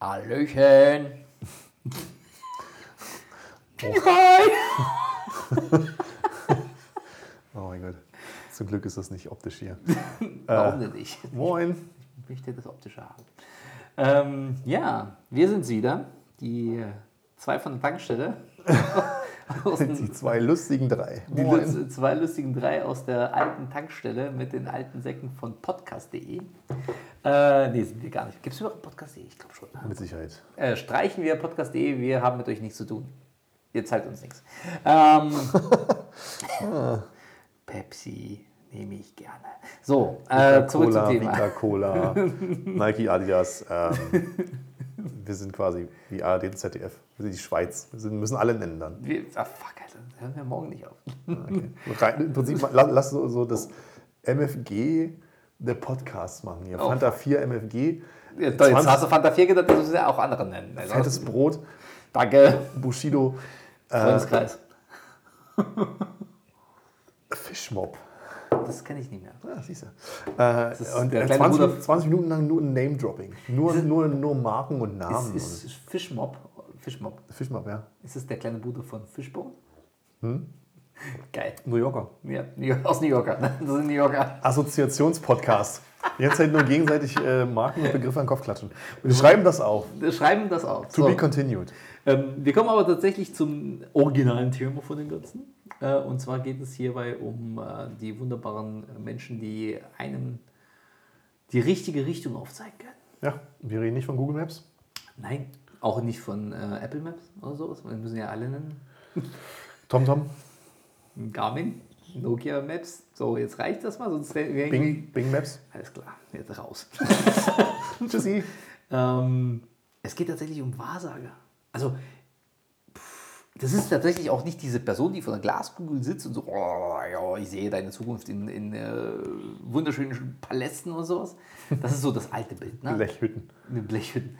Hallöchen. Oh mein Gott. Zum Glück ist das nicht optisch hier. Warum denn nicht? Moin. Ich möchte das Optische haben. Ähm, ja, wir sind's wieder. Die äh, zwei von der Tankstelle. aus dem, Die zwei lustigen drei. die Moin. zwei lustigen drei aus der alten Tankstelle mit den alten Säcken von podcast.de. Äh, nee, sind wir gar nicht. Gibt es überhaupt podcast.de? Ich glaube schon. Mit Sicherheit. Äh, streichen wir podcast.de, wir haben mit euch nichts zu tun. Ihr zahlt uns nichts. Ähm, Pepsi nehme ich gerne. So, äh, zurück zum Thema. Vita Cola, Nike, Adidas. Ähm, wir sind quasi wie ARD und ZDF. Wir sind die Schweiz. Wir sind, müssen alle nennen dann. Wir, ah, fuck, Alter, hören wir morgen nicht auf. Okay. Rein, Im Prinzip, la- lass so, so das MFG der Podcast machen. Hier. Oh. Fanta 4 MFG, Ja, toll, jetzt 20 hast du Fanta 4 gedacht, das müssen ja auch andere nennen. Also, fettes Brot, Danke. Bushido, äh, Freundeskreis. Fischmob. Das kenne ich nicht mehr. Ja, siehst du. Äh, und der äh, kleine 20, Bruder- 20 Minuten lang nur Name-Dropping. Nur, nur, nur Marken und Namen. Ist, ist Fischmob, Fischmob, Fischmob, ja. ist es der kleine Bruder von Fishbone? Hm? Geil. New Yorker. Ja, New York- aus New Yorker. Das sind New Yorker. Assoziationspodcast. Ganze Zeit nur gegenseitig äh, Marken und Begriffe an den Kopf klatschen. Wir schreiben das auf. Wir schreiben das auf. To So. be continued. Ähm, wir kommen aber tatsächlich zum originalen Thema von dem Ganzen. Äh, und zwar geht es hierbei um äh, die wunderbaren Menschen, die einem die richtige Richtung aufzeigen können. Ja, wir reden nicht von Google Maps. Nein, auch nicht von äh, Apple Maps oder sowas. Wir müssen ja alle nennen. TomTom, Garmin, Nokia Maps. So, jetzt reicht das mal, sonst. Bing, Bing Maps. Alles klar, jetzt raus. Tschüssi. Ähm, es geht tatsächlich um Wahrsager. Also, das ist tatsächlich auch nicht diese Person, die vor der Glaskugel sitzt und so, oh, ja, ich sehe deine Zukunft in, in äh, wunderschönen Palästen und sowas. Das ist so das alte Bild. Ne? Blechhütten. Blechhütten.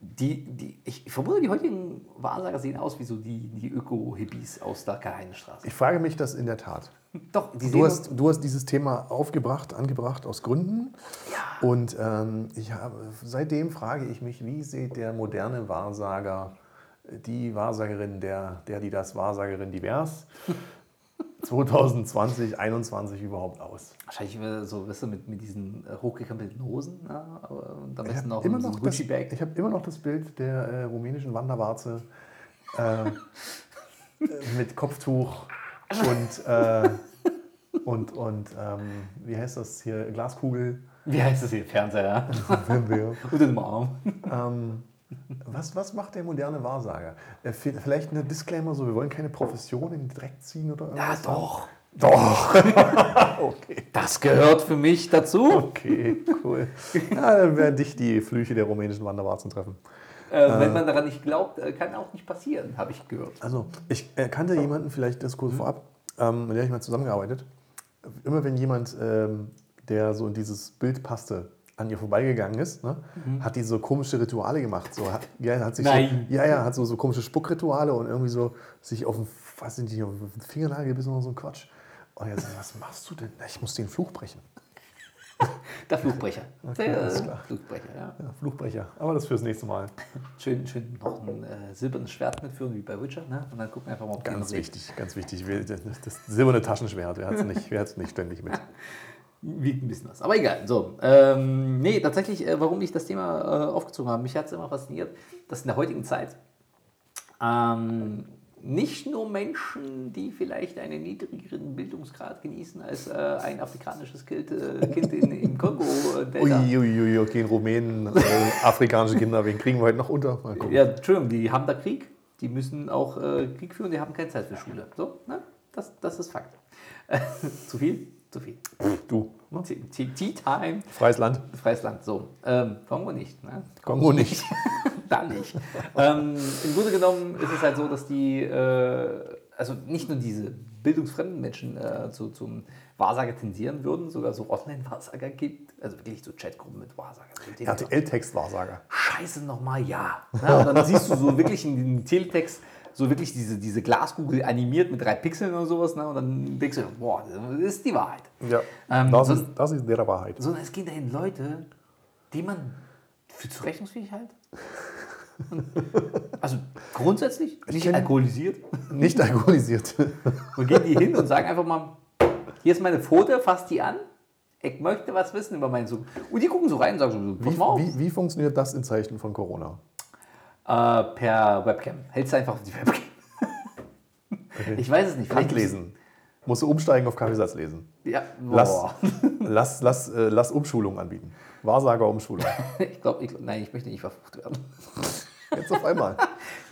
Die, die, ich vermute, die heutigen Wahrsager sehen aus wie so die, die Öko-Hippies aus der Karl-Heinz-Straße. Ich frage mich das in der Tat. Doch, die Du hast, du hast dieses Thema aufgebracht, angebracht aus Gründen. Ja. Und ähm, ich habe, seitdem frage ich mich, wie sieht der moderne Wahrsager, die Wahrsagerin, der, der, die das Wahrsagerin divers 2020, 2021 überhaupt aus? Wahrscheinlich äh, so, weißt du, mit, mit diesen äh, hochgekrempelten Hosen. Ne? Aber- Und am Ich besten habe auch immer, so noch Gucci-Bag. ich hab immer noch das Bild der äh, rumänischen Wanderwarze äh, äh, mit Kopftuch und, äh, und, und ähm, wie heißt das hier, Glaskugel. Wie heißt das hier? Fernseher. Fernseher. Unter dem Arm. Ähm, was, was macht der moderne Wahrsager? Äh, vi- Vielleicht ein Disclaimer, so wir wollen keine Profession in den Dreck ziehen oder Ja, irgendwas. doch. Doch. okay. Das gehört für mich dazu. Okay, cool. Ja, dann werden dich die Flüche der rumänischen Wanderwarzen treffen. Äh, wenn man daran nicht glaubt, äh, kann auch nicht passieren, habe ich gehört. Also, ich äh, kannte jemanden, vielleicht das kurz vorab, ähm, mit der ich mal zusammengearbeitet. Immer wenn jemand, ähm, der so in dieses Bild passte, an ihr vorbeigegangen ist, ne, hat die so komische Rituale gemacht. So, hat, ja, hat sich Nein. So, ja, ja, hat so, so komische Spuckrituale und irgendwie so sich auf den, was sind die, auf den Fingernagel gebissen oder so ein Quatsch. Und jetzt, was machst du denn? Ich muss den Fluch brechen. Der Flugbrecher. Okay, der. Flugbrecher, ja. Ja, Fluchbrecher. Aber das fürs nächste Mal. Schön, schön noch ein äh, silbernes Schwert mitführen, wie bei Witcher. Ne? Und dann gucken wir einfach mal, ob Ganz wichtig, ganz wichtig. Das, das silberne Taschenschwert, wer hat es nicht, wer hat's nicht ständig mit? Wiegt ein bisschen was. Aber egal. So, ähm, nee, tatsächlich, äh, warum ich das Thema äh, aufgezogen habe, mich hat es immer fasziniert, dass in der heutigen Zeit ähm, nicht nur Menschen, die vielleicht einen niedrigeren Bildungsgrad genießen als äh, ein afrikanisches Kind, äh, kind in, im Kongo-Delta. Uiuiui, ui, okay, in Rumänen, äh, afrikanische Kinder, wen kriegen wir heute noch unter? Ja, Entschuldigung, die haben da Krieg. Die müssen auch äh, Krieg führen, die haben keine Zeit für Schule. So, ne? das, das ist Fakt. zu viel? Zu viel. Du? Tea- Time. freies Land. Freies Land, so. Ähm, Kongo nicht. Ne? Kongo nicht. da nicht. ähm, Im Grunde genommen ist es halt so, dass die, äh, also nicht nur diese bildungsfremden Menschen äh, zu, zum Wahrsager tendieren würden, sogar so Online-Wahrsager gibt, also wirklich so Chatgruppen mit Dinge. RTL-Textwahrsager. Scheiße nochmal, ja. ja. Und dann siehst du so wirklich in dem Teletext so wirklich diese, diese Glaskugel animiert mit drei Pixeln oder sowas. Ne? Und dann denkst du, boah, das ist die Wahrheit. Ja, Ähm, das, so- ist, das ist der Wahrheit. Sondern es gehen dahin Leute, die man für zurechnungsfähig hält. Also grundsätzlich nicht alkoholisiert. Nicht alkoholisiert. Und gehen die hin und sagen einfach mal, hier ist meine Pfote, fass die an. Ich möchte was wissen über meinen Zug. Und die gucken so rein und sagen so, pass Wie, mal auf. wie, wie funktioniert das in Zeichen von Corona? Äh, per Webcam. Hältst du einfach auf die Webcam. Ich weiß es nicht. Vielleicht Handlesen. Musst du umsteigen auf Kaffeesatz lesen. Ja, Lass, boah. lass, lass, äh, lass Umschulung anbieten. Wahrsager-Umschulung. Ich glaube, ich, glaub- nein, ich möchte nicht verflucht werden. Jetzt auf einmal.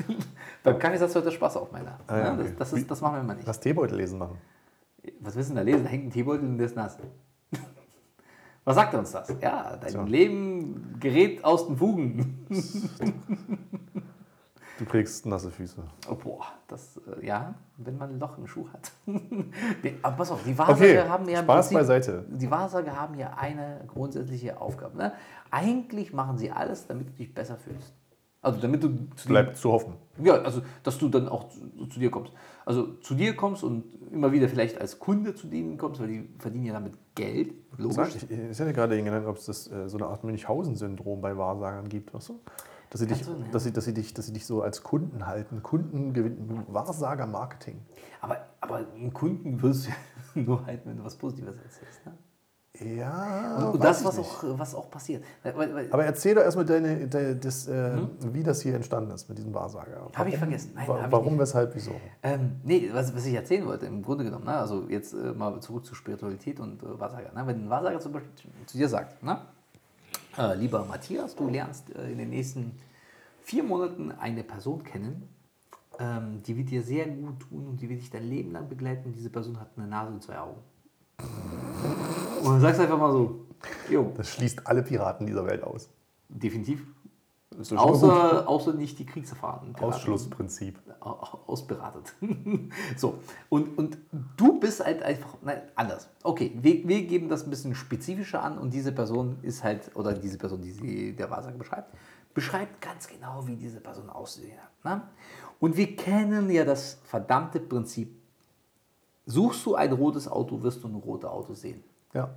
Beim Kaffeesatz hört der Spaß auf, meiner. Ah, ja, Ja, okay. das, das, ist, das machen wir immer nicht. Lass Teebeutel lesen machen. Was willst du denn da lesen? Da hängt ein Teebeutel und der ist nass. Was sagt uns das? Ja, dein Tja. Leben gerät aus den Fugen. Du kriegst nasse Füße. Oh, boah, das, äh, ja, wenn man ein Loch im Schuh hat. nee, aber pass auf, die Wahrsager Okay, haben ja Spaß Prinzip- beiseite. Die Wahrsager haben ja eine grundsätzliche Aufgabe. Ne? Eigentlich machen sie alles, damit du dich besser fühlst. Also damit du zu dir, Bleibt zu hoffen. ja, also dass du dann auch zu, zu dir kommst. Also zu dir kommst und immer wieder vielleicht als Kunde zu denen kommst, weil die verdienen ja damit Geld. Logisch. Sag, ich, ich hätte gerade genannt, ob es das, äh, so eine Art Münchhausen-Syndrom bei Wahrsagern gibt, weißt du? Dass sie, dich, Ach so, ja. dass, sie, dass, sie dich, dass sie dich so als Kunden halten. Kunden gewinnen. Wahrsager-Marketing. Aber, aber einen Kunden wirst du ja nur halten, wenn du was Positives erzählst. Ne? Ja. Und, und das, was nicht. auch, was auch passiert. Weil, weil, Aber erzähl doch erstmal, deine, de, das, äh, wie das hier entstanden ist mit diesem Wahrsager. Mhm. Hab ich vergessen. Nein, wa- warum, weshalb, wieso? Ähm, nee, was, was ich erzählen wollte, im Grunde genommen, ne? also jetzt äh, mal zurück zu Spiritualität und äh, Wahrsager. Ne? Wenn ein Wahrsager zum Beispiel zu dir sagt, ne? Äh, lieber Matthias, du lernst äh, in den nächsten vier Monaten eine Person kennen, ähm, die wird dir sehr gut tun und die wird dich dein Leben lang begleiten. Diese Person hat eine Nase und zwei Augen. Und dann sagst du einfach mal so, jo, Das schließt alle Piraten dieser Welt aus. definitiv. Außer, außer nicht die kriegserfahrenen. Ausschlussprinzip. Au- ausberatet. so, und, und du bist halt einfach nein, anders. Okay, wir, wir geben das ein bisschen spezifischer an und diese Person ist halt, oder diese Person, die sie der Wahrsager beschreibt, beschreibt ganz genau, wie diese Person aussehen hat. Ne? Und wir kennen ja das verdammte Prinzip. Suchst du ein rotes Auto, wirst du ein rotes Auto sehen. Ja.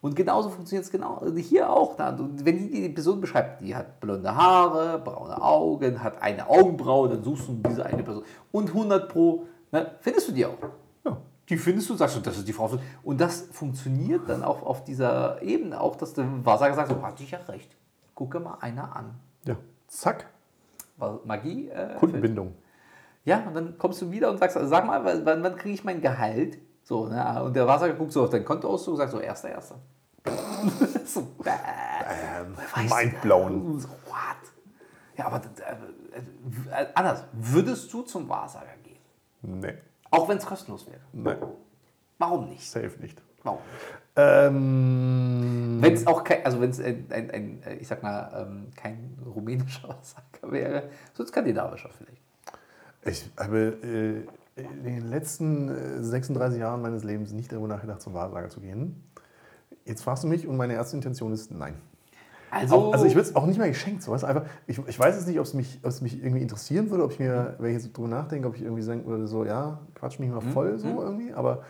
Und genauso funktioniert es genau hier auch. Wenn die, die Person beschreibt, die hat blonde Haare, braune Augen, hat eine Augenbraue, dann suchst du diese eine Person. Und 100 Pro ne, findest du die auch. Ja. Die findest du, sagst du, das ist die Frau. Und das funktioniert dann auch auf dieser Ebene auch, dass der Wahrsager sagt, so, hatte ich ja recht. Gucke mal einer an. Ja. Zack. Magie. Äh, Kundenbindung. ja, und dann kommst du wieder und sagst, sag mal, wann wann kriege ich mein Gehalt? So, ne? Und der Wahrsager guckt so auf dein Kontoauszug und sagt so, erster, erster. so, bäh. Ähm, mindblown. So, what? Ja, aber äh, äh, anders. Würdest du zum Wahrsager gehen? Nee. Auch wenn es kostenlos wäre. Nee. Warum nicht? Safe nicht. Warum? Ähm, Wenn es auch kein, also wenn es ein, ein, ein, äh, ich sag mal, ähm, kein rumänischer Wahrsager wäre, so ein skandinavischer vielleicht. ich habe äh, in den letzten äh, 36 Jahren meines Lebens nicht darüber nachgedacht, zum Wahrsager zu gehen. Jetzt fragst du mich und meine erste Intention ist nein. Also, Auch, also ich würde es auch nicht mal geschenkt. So, weißt, du, einfach, ich, ich weiß jetzt nicht, ob es mich, mich irgendwie interessieren würde, ob ich mir, wenn ich jetzt drüber nachdenke, ob ich irgendwie sagen würde, so, ja, quatsch mich mal voll so irgendwie. Aber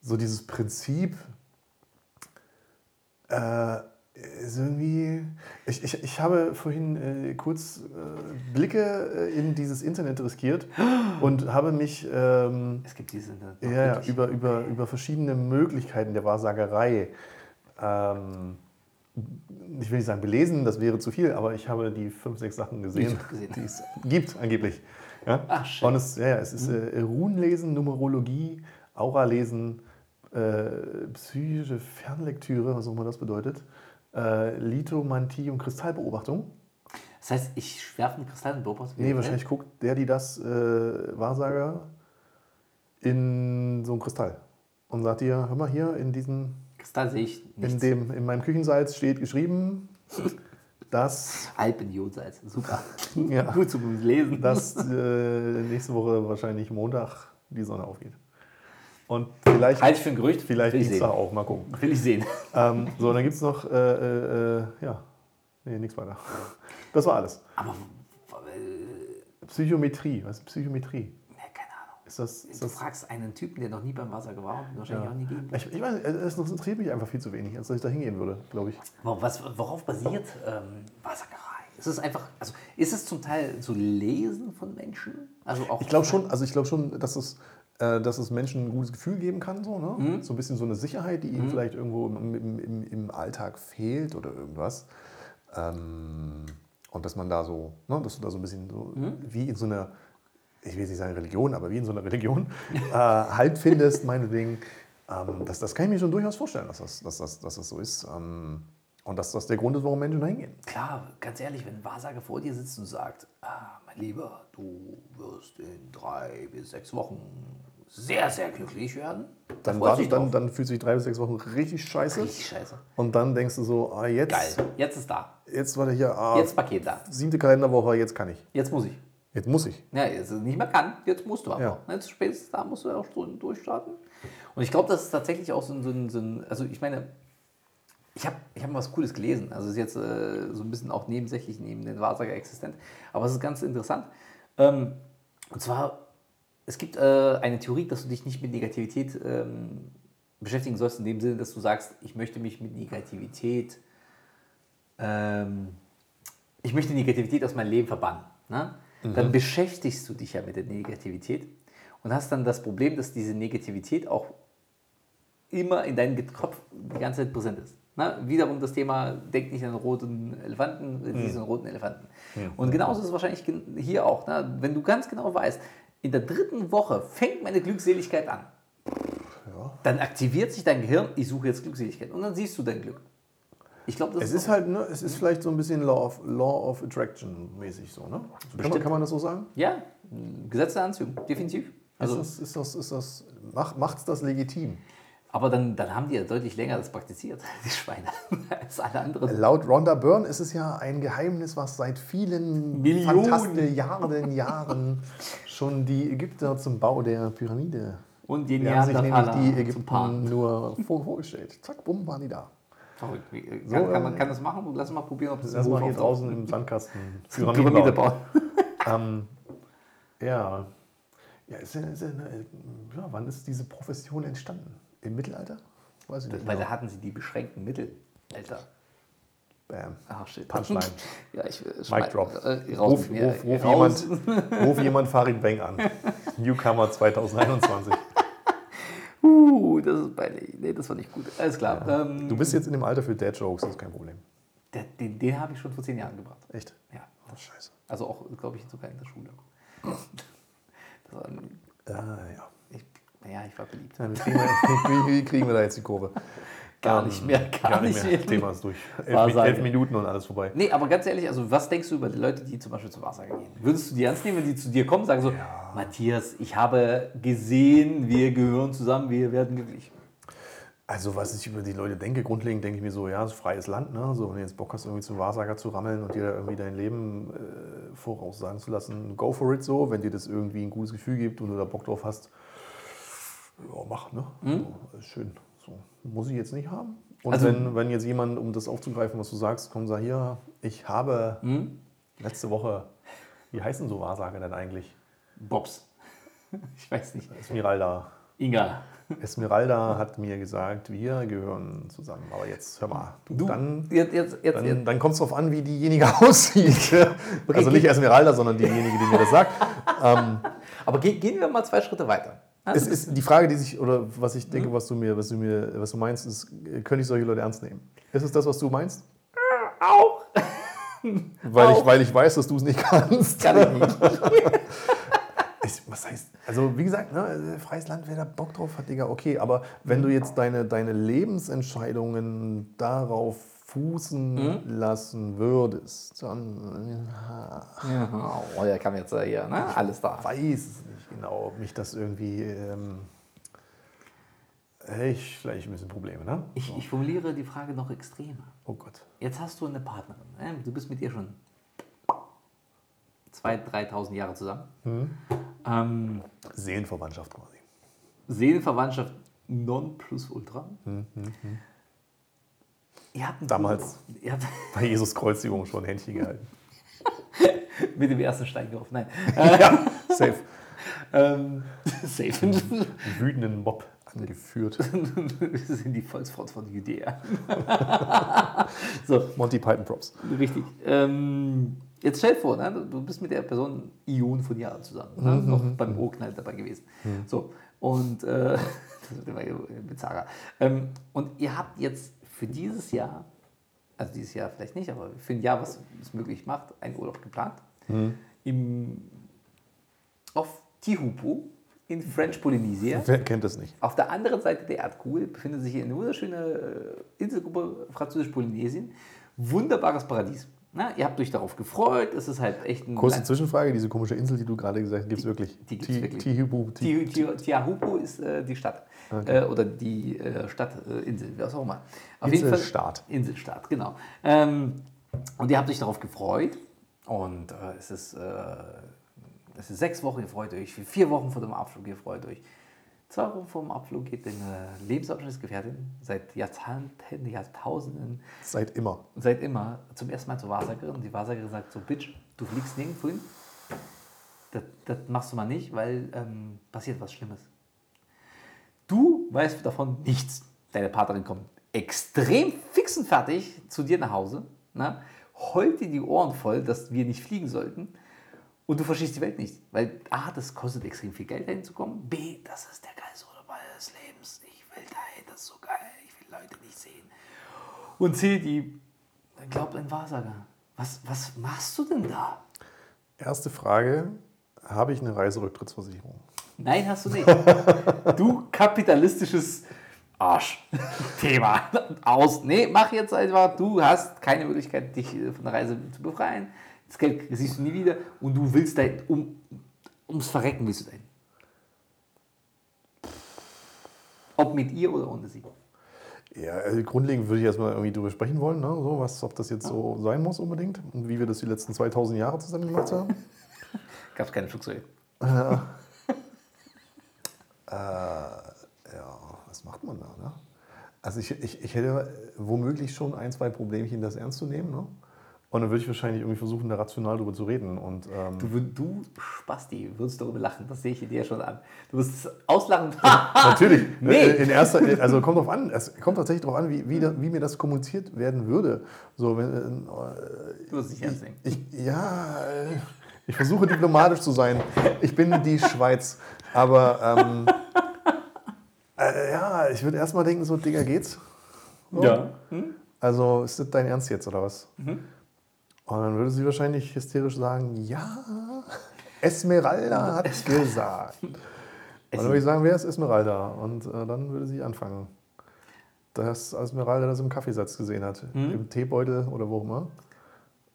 so dieses Prinzip äh, ist irgendwie. Ich, ich, ich habe vorhin äh, kurz äh, Blicke äh, in dieses Internet riskiert und habe mich ähm, es gibt diese. ja, ja, über, über, über verschiedene Möglichkeiten der Wahrsagerei. Ähm, ich will nicht sagen belesen, das wäre zu viel, aber ich habe die fünf, sechs Sachen gesehen, gesehen. die es gibt, angeblich. Ja? Ach, schön. Und es, ja, ja, es ist äh, Runenlesen, Numerologie, Auralesen, äh, psychische Fernlektüre, was auch immer das bedeutet, äh, Lithomantie und Kristallbeobachtung. Das heißt, ich werfe einen Kristall und beobachte. Nee, wahrscheinlich guckt der, die das äh, Wahrsager in so einen Kristall und sagt dir, hör mal hier, in diesem. Kristall sehe ich in nichts. dem, in meinem Küchensalz steht geschrieben, dass, Alpenjodsalz. Super. ja, Gut zum Lesen. dass äh, nächste Woche wahrscheinlich Montag die Sonne aufgeht. Und vielleicht, Halte ich für ein Gerücht. vielleicht Dienstag sehen. auch, mal gucken. Will ich sehen. Ähm, so, dann gibt es noch, äh, äh, äh, ja, nee, nichts weiter. Das war alles. Aber äh, Psychometrie, was ist Psychometrie? ja, keine Ahnung. Ist das, ist Du das fragst einen Typen, der noch nie beim Wahrsager war und wahrscheinlich auch nie gehen. Ich, ich weiß, es interessiert mich einfach viel zu wenig, als dass ich da hingehen würde, glaube ich. Was, worauf basiert ähm, Wahrsagerei? Ist es einfach, also ist es zum Teil so Lesen von Menschen? Also auch Ich glaube schon, also ich glaube schon, dass es, dass es Menschen ein gutes Gefühl geben kann, so, ne? Mhm. so ein bisschen so eine Sicherheit, die ihnen vielleicht irgendwo im, im, im, im Alltag fehlt oder irgendwas. Ähm, und dass man da so, ne, dass du da so ein bisschen so Mhm. wie in so einer, ich will nicht sagen Religion, aber wie in so einer Religion äh, Halt findest, meinetwegen. Ähm, das, das kann ich mir schon durchaus vorstellen, dass das, dass das, dass das so ist. Ähm, und dass das der Grund ist, warum Menschen da hingehen. Klar, ganz ehrlich, wenn ein Wahrsager vor dir sitzt und sagt, ah, mein Lieber, du wirst in drei bis sechs Wochen sehr, sehr glücklich werden, Dann, du dich dann, dann fühlt sich drei bis sechs Wochen richtig scheiße. richtig scheiße. Und dann denkst du so, ah, jetzt, Geil, jetzt ist da. jetzt war der hier, ah, Jetzt Paket da. siebte Kalenderwoche, jetzt kann ich. Jetzt muss ich. Jetzt muss ich. Ja, jetzt ist nicht mehr kann, jetzt musst du aber. Ja. Jetzt spätestens da musst du auch schon durchstarten. Und ich glaube, das ist tatsächlich auch so ein, so ein, so ein also ich meine, ich habe ich hab mal was Cooles gelesen. Also es ist jetzt äh, so ein bisschen auch nebensächlich neben den Wahrsager existent. Aber es ist ganz interessant. Ähm, und zwar, es gibt äh, eine Theorie, dass du dich nicht mit Negativität ähm, beschäftigen sollst, in dem Sinne, dass du sagst, ich möchte mich mit Negativität ähm, ich möchte Negativität aus meinem Leben verbannen. Ne? Dann beschäftigst du dich ja mit der Negativität und hast dann das Problem, dass diese Negativität auch immer in deinem Kopf die ganze Zeit präsent ist. Ne? Wiederum das Thema, denk nicht an roten Elefanten, siehst einen roten Elefanten. Und genauso ist es wahrscheinlich hier auch. Ne? Wenn du ganz genau weißt, in der dritten Woche fängt meine Glückseligkeit an, dann aktiviert sich dein Gehirn, ich suche jetzt Glückseligkeit und dann siehst du dein Glück. Ich glaube, das Es ist halt, ne, es ist vielleicht so ein bisschen Law of, Law of Attraction mäßig so, ne? Kann man, kann man das so sagen? Ja, Gesetz der Anziehung, definitiv. Also, ist das, ist das, ist das, macht, macht's das legitim? Aber dann, dann haben die ja deutlich länger das praktiziert, die Schweine, als alle anderen. Laut Rhonda Byrne ist es ja ein Geheimnis, was seit vielen Millionen. Fantastilliarden Jahren schon die Ägypter zum Bau der Pyramide. Und die Die haben sich nämlich die. Ägypten nur vor- vorgestellt. Zack, bumm, waren die da. Verrückt. Kann, So, kann, äh, man kann das machen? Lass mal probieren, ob das Erstmal Beruf hier draußen im Sandkasten Pyramide bauen. Ähm, ja. Ja, ist ja, ist ja, ja, wann ist diese Profession entstanden? Im Mittelalter? Weiß ich nicht. Weil genau. da hatten sie die beschränkten Mittel. Alter. Bam. Ach, shit. Punchline. Ja, ich äh, Mic drop. Äh, raus Ruf, ruf, ruf, raus. jemand, ruf jemand Farid Bang an. Newcomer 2021. Uh, das ist peinlich. Nee, das war nicht gut. Alles klar. Ähm, Du bist jetzt in dem Alter für Dad-Jokes, das ist kein Problem. der, den den habe ich schon vor zehn Jahren gebracht. Echt? Ja. Oh, scheiße. Also auch, glaube ich, sogar in der Schule. Das war, ein- Ah, ja. ich, naja, ich war beliebt. Ja, Wie kriegen, wir, wie, kriegen wir da jetzt die Kurve? Gar Ähm, nicht mehr, gar nicht mehr. Thema ist durch. Elf, elf Minuten und alles vorbei. Nee, aber ganz ehrlich, also was denkst du über die Leute, die zum Beispiel zum Wahrsager gehen? Würdest du die ernst nehmen, wenn die zu dir kommen und sagen so, Matthias, ich habe gesehen, wir gehören zusammen, wir werden glücklich. Also, was ich über die Leute denke, grundlegend denke ich mir so, ja, es ist freies Land, ne? So, wenn du jetzt Bock hast, irgendwie zum Wahrsager zu rammeln und dir da irgendwie dein Leben äh, voraussagen zu lassen, go for it so. Wenn dir das irgendwie ein gutes Gefühl gibt und du da Bock drauf hast, ja, mach, ne? So, ist schön. So, muss ich jetzt nicht haben. Und Also- wenn, wenn jetzt jemand, um das aufzugreifen, was du sagst, kommt und sagt, hier, ich habe letzte Woche, wie heißen so Wahrsager denn eigentlich? Bobs. Ich weiß nicht. Esmeralda. Inga. Esmeralda hat mir gesagt, wir gehören zusammen. Aber jetzt hör mal, du, Du, dann, jetzt, jetzt, jetzt, dann, dann kommt es darauf an, wie diejenige aussieht. also nicht Esmeralda, sondern diejenige, die mir das sagt. ähm, aber ge gehen wir mal zwei Schritte weiter. Es ist die Frage, die sich, oder was ich denke, was du mir, was du mir, was du meinst, ist, äh, könnte ich solche Leute ernst nehmen? Ist es das, was du meinst? Auch. Weil, ich, Auch. weil ich weiß, dass du es nicht kannst. Kann ich nicht. Ich, was heißt, also wie gesagt, ne, freies Land, wer da Bock drauf hat, Digga, okay, aber wenn du jetzt deine, deine Lebensentscheidungen darauf fußen lassen würdest, dann Ja, oh, der kam jetzt hier, ne? Alles da. weiß es nicht genau, ob mich das irgendwie, ähm, ich vielleicht ein bisschen Probleme, ne? Ich, ich formuliere die Frage noch extremer. Oh Gott. Jetzt hast du eine Partnerin. Ne? Du bist mit ihr schon 2.000, 3.000 Jahre zusammen. Ähm, Seelenverwandtschaft quasi. Seelenverwandtschaft non plus ultra. Ihr habt Damals. Ihr habt Bei Jesus Kreuzigung schon Händchen gehalten. mit dem ersten Stein geworfen. Nein. ja, safe. Ähm, safe. Einen wütenden Mob Angeführt. Wir sind die Volksfront von Judäa. so, Monty Python Props. richtig. Ähm, jetzt stell dir vor, ne, du bist mit der Person Ionen von Jahren zusammen. Ne, noch beim O-Knall dabei gewesen. So, und äh, das wird immer bizarrer. Ähm, und ihr habt jetzt für dieses Jahr, also dieses Jahr vielleicht nicht, aber für ein Jahr, was es möglich macht, einen Urlaub geplant. Im, auf Tihupu in French Polynesia. Wer kennt das nicht? Auf der anderen Seite der Erdkugel befindet sich eine wunderschöne äh, Inselgruppe Französisch-Polynesien. Wunderbares Paradies. Na, ihr habt euch darauf gefreut. Es ist halt echt ein. Kurze Zwischenfrage, diese komische Insel, die du gerade gesagt hast, gibt es wirklich? die. Tihupu, Ti- Ti- Ti- Tiahupu ist äh, die Stadt. Äh, oder die äh, Stadtinsel, Insel, was auch immer. Auf Inselstaat. Inselstaat, genau. Ähm, und ihr habt euch darauf gefreut. Und äh, es, ist, äh, es ist sechs Wochen, ihr freut euch. Vier Wochen vor dem Abflug, ihr freut euch. Vor dem Abflug geht eine Lebensabschnittsgefährtin seit Jahrzehnten, Jahrtausenden Seit immer. seit immer zum ersten Mal zur Wahrsagerin und die Wahrsagerin sagt so, Bitch, du fliegst nirgendwo hin. Das, das machst du mal nicht, weil ähm, passiert was Schlimmes. Du weißt davon nichts. Deine Partnerin kommt extrem fix und fertig zu dir nach Hause, na, heult dir die Ohren voll, dass wir nicht fliegen sollten und du verstehst die Welt nicht. Weil A, das kostet extrem viel Geld dahin zu kommen, B, das ist der des Lebens. Ich will dahin, das ist so geil, ich will Leute nicht sehen. Und C, die glaubt ein Wahrsager. Was, was machst du denn da? Erste Frage: Habe ich eine Reiserücktrittsversicherung? Nein, hast du nicht. Du kapitalistisches Arsch-Thema. Aus. Nee, mach jetzt einfach. Du hast keine Möglichkeit, dich äh, von der Reise zu befreien. Das Geld siehst du nie wieder und du willst dein, um, ums Verrecken willst du dein. Ob mit ihr oder ohne sie. Ja, also grundlegend würde ich erstmal irgendwie drüber sprechen wollen, ne? so, was, ob das jetzt so sein muss unbedingt und wie wir das die letzten 2000 Jahre zusammen gemacht haben. Gab es keine Flugzeuge. Ja, was macht man da? Ne? Also ich, ich, ich hätte womöglich schon ein, zwei Problemchen, das ernst zu nehmen. Ne? Und dann würde ich wahrscheinlich irgendwie versuchen, da rational drüber zu reden. Und ähm, Du, würd- du Spasti, würdest darüber lachen. Das sehe ich dir schon an. Du wirst es auslachen. natürlich, Nee. in erster, also kommt drauf an, es kommt tatsächlich darauf an, wie, wie, da, wie mir das kommuniziert werden würde. So, wenn, äh, Du wirst es nicht ernst nehmen. Ich, ja, ich versuche diplomatisch zu sein. Ich bin die Schweiz. Aber ähm, äh, ja, ich würde erstmal denken, so, Digga, geht's? So. Ja. Hm? Also, ist das dein Ernst jetzt oder was? Mhm. Und dann würde sie wahrscheinlich hysterisch sagen, ja, Esmeralda hat gesagt. Und dann würde ich sagen, wer ist Esmeralda? Und äh, dann würde sie anfangen. Dass Esmeralda das im Kaffeesatz gesehen hat. Mhm. Im Teebeutel oder wo auch immer.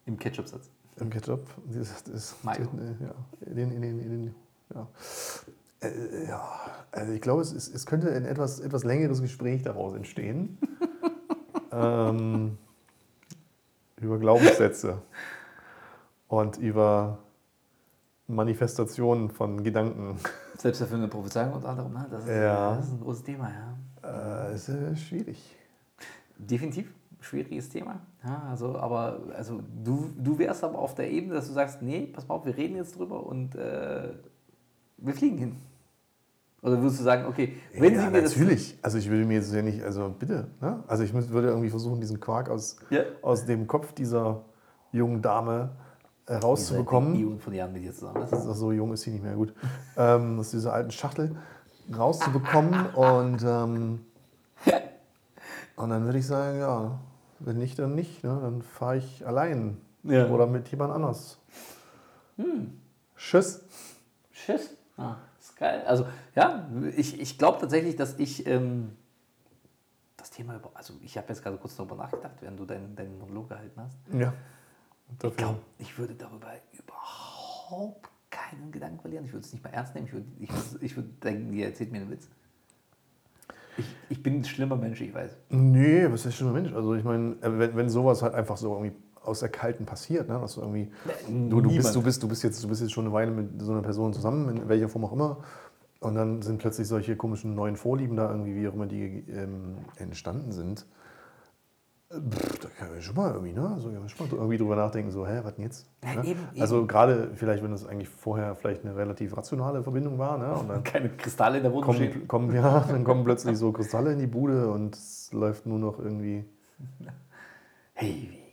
Im Ketchup-Satz. Im Ketchup. Dieses, das, Mayo. Ja, in den, in den, in den, ja. Äh, ja, also ich glaube, es, es könnte ein etwas, etwas längeres Gespräch daraus entstehen. ähm, über Glaubenssätze und über Manifestationen von Gedanken. Selbsterfüllende Prophezeiung unter anderem. Ne? Das, ist, Ja. das ist ein großes Thema, ja. Äh, ist äh, schwierig. Definitiv schwieriges Thema. Ja, also, aber also du, du wärst aber auf der Ebene, dass du sagst, nee, pass mal auf, wir reden jetzt drüber und äh, wir fliegen hin. Oder würdest du sagen, okay, wenn ja, sie mir das natürlich. Also ich würde mir jetzt ja nicht, also bitte. Ne? Also ich würde irgendwie versuchen, diesen Quark aus, Ja. aus dem Kopf dieser jungen Dame äh, rauszubekommen. Ionen von Jahren mit dir zusammen. Das ist so jung ist sie nicht mehr gut. ähm, aus dieser alten Schachtel rauszubekommen. und, ähm, und dann würde ich sagen, ja, wenn nicht, dann nicht. Ne? Dann fahre ich allein. Ja. Hm. Oder mit jemand anders. Tschüss. Tschüss. Ah, geil. Also, ja, ich, ich glaube tatsächlich, dass ich ähm, das Thema über. Also, ich habe jetzt gerade kurz darüber nachgedacht, während du deinen deinen Monolog gehalten hast. Ja. Ich Dafür. glaube, ich würde darüber überhaupt keinen Gedanken verlieren. Ich würde es nicht mal ernst nehmen. Ich würde, ich ich würde denken, ihr erzählt mir einen Witz. Ich, ich bin ein schlimmer Mensch, ich weiß. Nee, was ist ein Mensch? Also ich meine, äh, wenn, wenn sowas halt einfach so irgendwie aus der Kalten passiert, ne? dass du irgendwie, du, du, bist, du, bist, du, bist jetzt, du bist jetzt schon eine Weile mit so einer Person zusammen, in welcher Form auch immer, und dann sind plötzlich solche komischen neuen Vorlieben da irgendwie, wie auch immer die ähm, entstanden sind. Pff, da kann man schon mal irgendwie, ne? Also, man schon mal irgendwie drüber nachdenken, so, hä, was denn jetzt? Ja, ne? eben, also gerade vielleicht, wenn das eigentlich vorher vielleicht eine relativ rationale Verbindung war, ne? Und dann Keine Kristalle in der Wohnung stehen. kommen, kommen, ja, dann kommen plötzlich so Kristalle in die Bude und es läuft nur noch irgendwie. Hey, wie?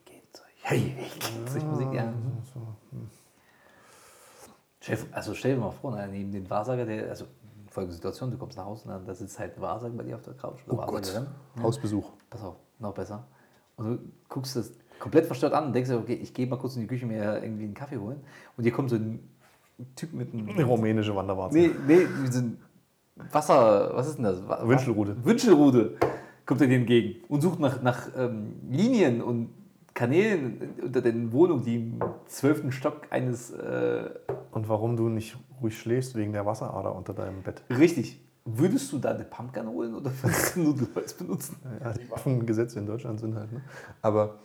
Hey, wie geht's euch? Musik, ja. Stell, also stell dir mal vor, ne, neben den Wahrsager, der, also folgende Situation, du kommst nach Hause, ne, da sitzt halt ein Wahrsager bei dir auf der Couch. Oh Gott, Wahrsagerin. Hausbesuch. Pass auf, noch besser. Und du guckst das komplett verstört an und denkst dir, okay, ich gehe mal kurz in die Küche mir irgendwie einen Kaffee holen. Und hier kommt so ein Typ mit einem. Eine rumänische Wanderwarze. Nee, nee, so ein Wasser, was ist denn das? Wünschelrute. Wünschelrute kommt er dir entgegen und sucht nach, nach ähm, Linien und Kanälen unter den Wohnungen, die im zwölften Stock eines. Äh, Und warum du nicht ruhig schläfst wegen der Wasserader unter deinem Bett. richtig. Würdest du da eine Pumpgun holen oder würdest du Nudelholz benutzen? Ja, die Waffengesetze in Deutschland sind halt, ne? Aber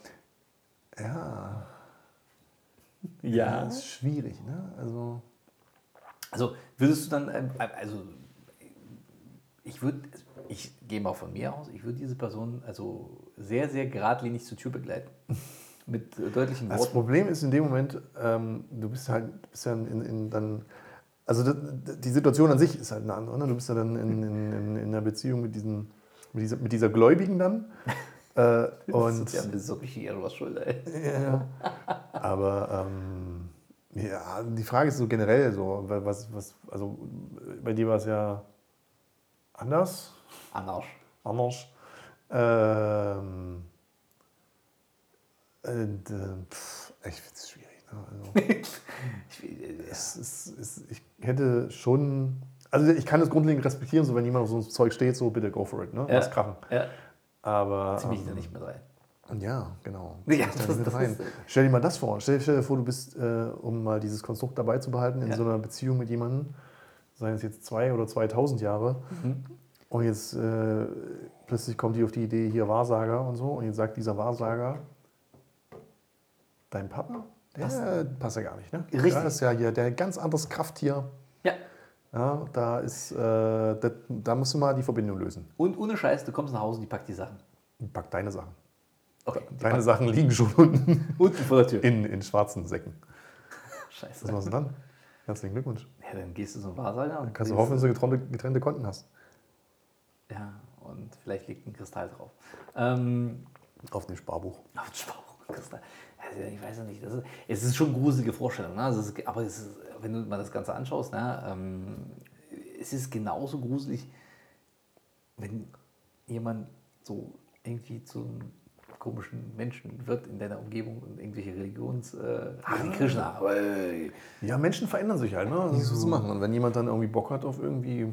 ja, das ist schwierig, ne? Also. Also würdest du dann, ähm, also ich würde, ich gehe mal von mir aus, ich würde diese Person also sehr, sehr geradlinig zur Tür begleiten. Mit äh, deutlichen Das Worten. Problem ist in dem Moment, ähm, du bist halt bist ja in, in dann. Also die Situation an sich ist halt eine andere. Ne? Du bist ja dann in, in, in, in einer Beziehung mit, diesen, mit, dieser, mit dieser Gläubigen dann. Äh, und ja, das ist so richtig etwas schuld, ey. Ja. Aber ähm, ja, die Frage ist so generell so, wa- was, was, also bei dir war es ja anders, Anarsch. anders. Ähm, äh, pff, ich finde es schwierig. Ne? Also, Ich, äh, es, ist, es, ich hätte schon, also ich kann das grundlegend respektieren, so wenn jemand auf so ein Zeug steht, so bitte go for it, ne? Ja. Lass krachen. ja, Aber zieh mich da ähm, nicht mit rein. Ja, genau. Ja, da das- das rein. ist- Stell dir mal das vor. Stell, stell dir vor, du bist, äh, um mal dieses Konstrukt dabei zu behalten, in Ja. so einer Beziehung mit jemandem, seien es jetzt zwei oder 2000 Jahre, Mhm. und jetzt äh, plötzlich kommt die auf die Idee, hier Wahrsager und so, und jetzt sagt dieser Wahrsager, dein Papa, der Passt. passt, ja gar nicht, ne? Richtig. Der ist ja hier der ganz anderes Krafttier. Ja. Ja, da ist, äh, das, da musst du mal die Verbindung lösen. Und ohne Scheiß, du kommst nach Hause und die packt die Sachen. Pack deine Sachen. Okay. die Deine packt Sachen liegen schon unten unten vor der Tür. in, in schwarzen Säcken. Scheiße. Was machst du dann? Herzlichen Glückwunsch. Ja, dann gehst du zum Wahrsager und Kannst du hoffen, dass du getrennte, getrennte Konten hast. Ja, und vielleicht liegt ein Kristall drauf. Ähm, Auf dem Sparbuch. Auf den Sparbuchkristall. Also ich weiß ja nicht, das ist, es ist schon eine gruselige Vorstellung, ne? Also ist, aber ist, wenn du mal das Ganze anschaust, ne? ähm, es ist genauso gruselig, wenn jemand so irgendwie zu einem komischen Menschen wird in deiner Umgebung und irgendwelche Religions... Äh, Hare Krishna, aber, äh, Ja, Menschen verändern sich halt, ne? Das ist zu machen. Und wenn jemand dann irgendwie Bock hat auf irgendwie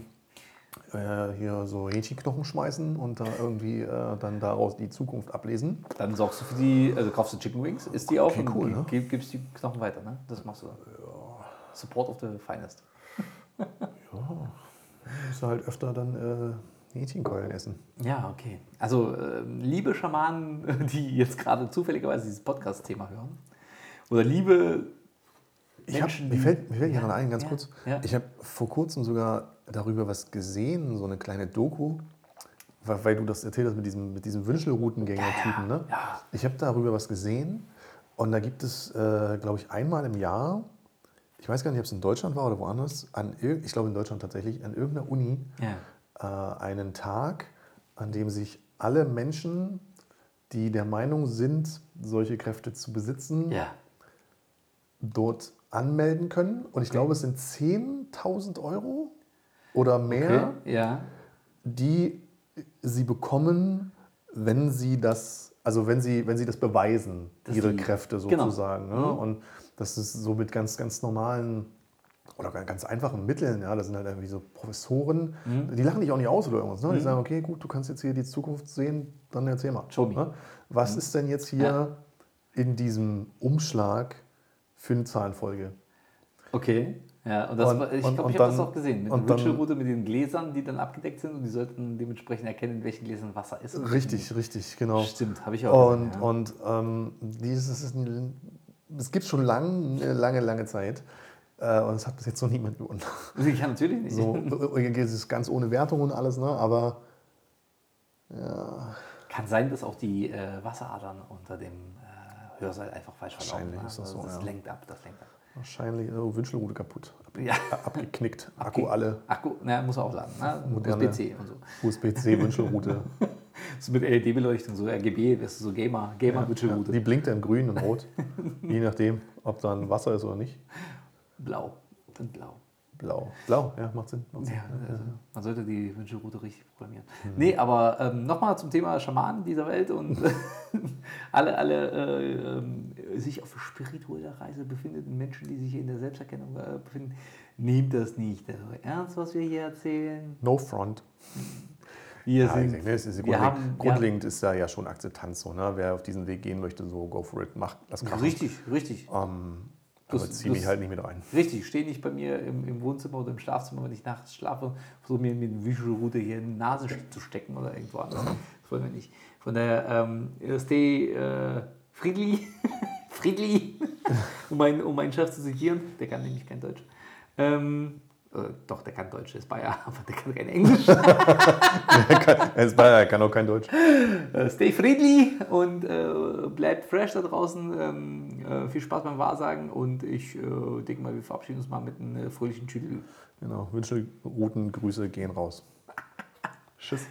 äh, hier so Hähnchenknochen schmeißen und da irgendwie äh, dann daraus die Zukunft ablesen, dann sorgst du für die, also kaufst du Chicken Wings, isst die auch Okay, und cool, ne? gib, gibst die Knochen weiter, ne? Das machst du dann. Support of the finest. musst du halt öfter dann äh, Hähnchenkeulen essen. Ja, okay. Also, ähm, liebe Schamanen, die jetzt gerade zufälligerweise dieses Podcast-Thema hören, oder liebe Ich hab, mir fällt, mir fällt ja, noch ein, ganz ja, kurz. ja. Ich habe vor kurzem sogar darüber was gesehen, so eine kleine Doku, weil, du das erzählt hast mit diesem, mit diesem Wünschelroutengänger-Typen. Ne? Ich habe darüber was gesehen und da gibt es, äh, glaube ich, einmal im Jahr, ich weiß gar nicht, ob es in Deutschland war oder woanders, an, ich glaube in Deutschland tatsächlich, an irgendeiner Uni äh, einen Tag, an dem sich alle Menschen, die der Meinung sind, solche Kräfte zu besitzen, dort anmelden können. Und ich glaube, es sind 10.000 Euro oder mehr, Okay. Ja. die sie bekommen, wenn sie das, also wenn sie, wenn sie das beweisen, Dass ihre die- Kräfte genau. sozusagen. Ne? Mhm. Und das ist so mit ganz, ganz normalen oder ganz einfachen Mitteln, ja, das sind halt irgendwie so Professoren, Mhm. die lachen dich auch nicht aus oder irgendwas. Ne? Die sagen, okay, gut, du kannst jetzt hier die Zukunft sehen, dann erzähl mal. Show. Ne? Was ist denn jetzt hier Ja. in diesem Umschlag für eine Zahlenfolge? Okay. Ja, und das, Und- ich glaube, ich habe das auch gesehen. Mit der Wünschelrute mit den Gläsern, die dann abgedeckt sind und die sollten dementsprechend erkennen, in welchen Gläsern Wasser ist. Richtig, richtig, genau. Stimmt, habe ich auch Und, gesehen. Ja. und ähm, dieses ist ein, es gibt schon lang, eine lange, lange Zeit. Äh, und es hat bis jetzt noch niemand gewonnen. ja, natürlich nicht. So, es ist ganz ohne Wertung und alles, ne? aber ja, Kann sein, dass auch die äh, Wasseradern unter dem Hörsaal einfach falsch verlaufen. Wahrscheinlich ne? ist das Also so, Das ja. lenkt ab, das lenkt ab. Wahrscheinlich oh, Wünschelrute kaputt. Ab, Ja. Abgeknickt. Akku alle. Akku, na, muss er aufladen. Ne? Moderne- USB-C und so. USB-C Wünschelrute. So mit LED-Beleuchtung, so RGB, das ist so Gamer, Gamer-Wünschelrute. Die blinkt in grün und rot. Je nachdem, ob dann Wasser ist oder nicht. Blau und blau. Blau. Blau, ja, macht Sinn. Macht Sinn. Ja, also man sollte die Wünschelroute richtig programmieren. Nee, aber ähm, nochmal zum Thema Schamanen dieser Welt und alle, alle äh, ähm, sich auf spiritueller Reise befindenden Menschen, die sich in der Selbsterkennung äh, befinden, nehmt das nicht ernst, was wir hier erzählen. No front. Wir Ja, sind, denke, ne, ist wir grundlegend, haben- grundlegend ist da ja schon Akzeptanz so. Ne? Wer auf diesen Weg gehen möchte, so go for it, macht das krachen. richtig, richtig. Ähm, Das- aber zieh mich das- halt nicht mit rein. Richtig, stehe nicht bei mir im, im Wohnzimmer oder im Schlafzimmer, wenn ich nachts schlafe, versuche mir mit Wünschelrute hier in die Nase zu stecken oder irgendwo anders. Das wollen wir nicht. Von daher, ähm, stay äh, friedly, friedly, um, mein, um meinen Chef zu zitieren. Der kann nämlich kein Deutsch. Ähm, äh, doch, der kann Deutsch, der ist Bayer, aber der kann kein Englisch. Er ist Bayer, er kann auch kein Deutsch. Äh, stay friedly und äh, bleibt fresh da draußen. Ähm, äh, viel Spaß beim Wahrsagen und ich äh, denke mal, wir verabschieden uns mal mit einem äh, fröhlichen Tüdelü. Genau, Wünschelroutengrüße gehen raus. Tschüss.